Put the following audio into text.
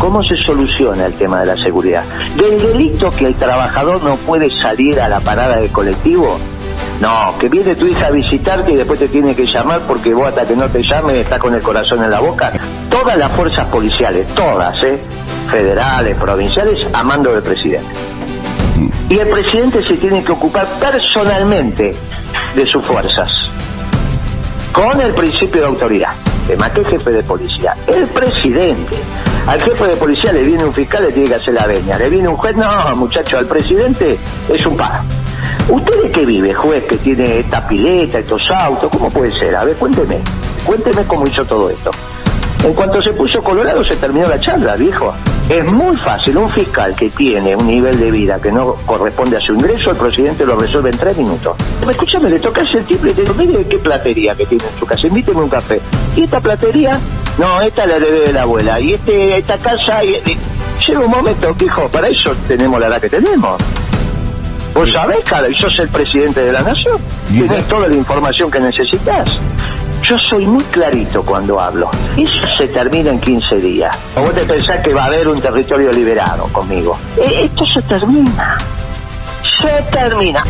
¿Cómo se soluciona el tema de la seguridad? Del delito que el trabajador no puede salir a la parada del colectivo. No, que viene tu hija a visitarte y después te tiene que llamar porque vos hasta que no te llame está con el corazón en la boca. Todas las fuerzas policiales, todas, ¿eh? federales, provinciales, a mando del presidente. Y el presidente se tiene que ocupar personalmente de sus fuerzas, con el principio de autoridad, de más jefe de policía, el presidente. Al jefe de policía le viene un fiscal, le tiene que hacer la veña. Le viene un juez, no, muchacho, al presidente es un par. ¿Usted de qué vive, juez, que tiene esta pileta, estos autos? ¿Cómo puede ser? A ver, cuénteme. Cuénteme cómo hizo todo esto. En cuanto se puso colorado, se terminó la charla, viejo. Es muy fácil. Un fiscal que tiene un nivel de vida que no corresponde a su ingreso, el presidente lo resuelve en tres minutos. Escúchame, le tocas el timbre y te digo, mire qué platería que tiene en su casa, invíteme un café. ¿Y esta platería? No, esta la debe de la abuela. Y este, esta casa... Y, y- Llega un momento, hijo, para eso tenemos la edad que tenemos. Vos sabés, cara, y sos el presidente de la nación. Tienes esa- toda la información que necesitas. Yo soy muy clarito cuando hablo. Eso se termina en 15 días. O vos te pensás que va a haber un territorio liberado conmigo. Eh, esto se termina. Se termina.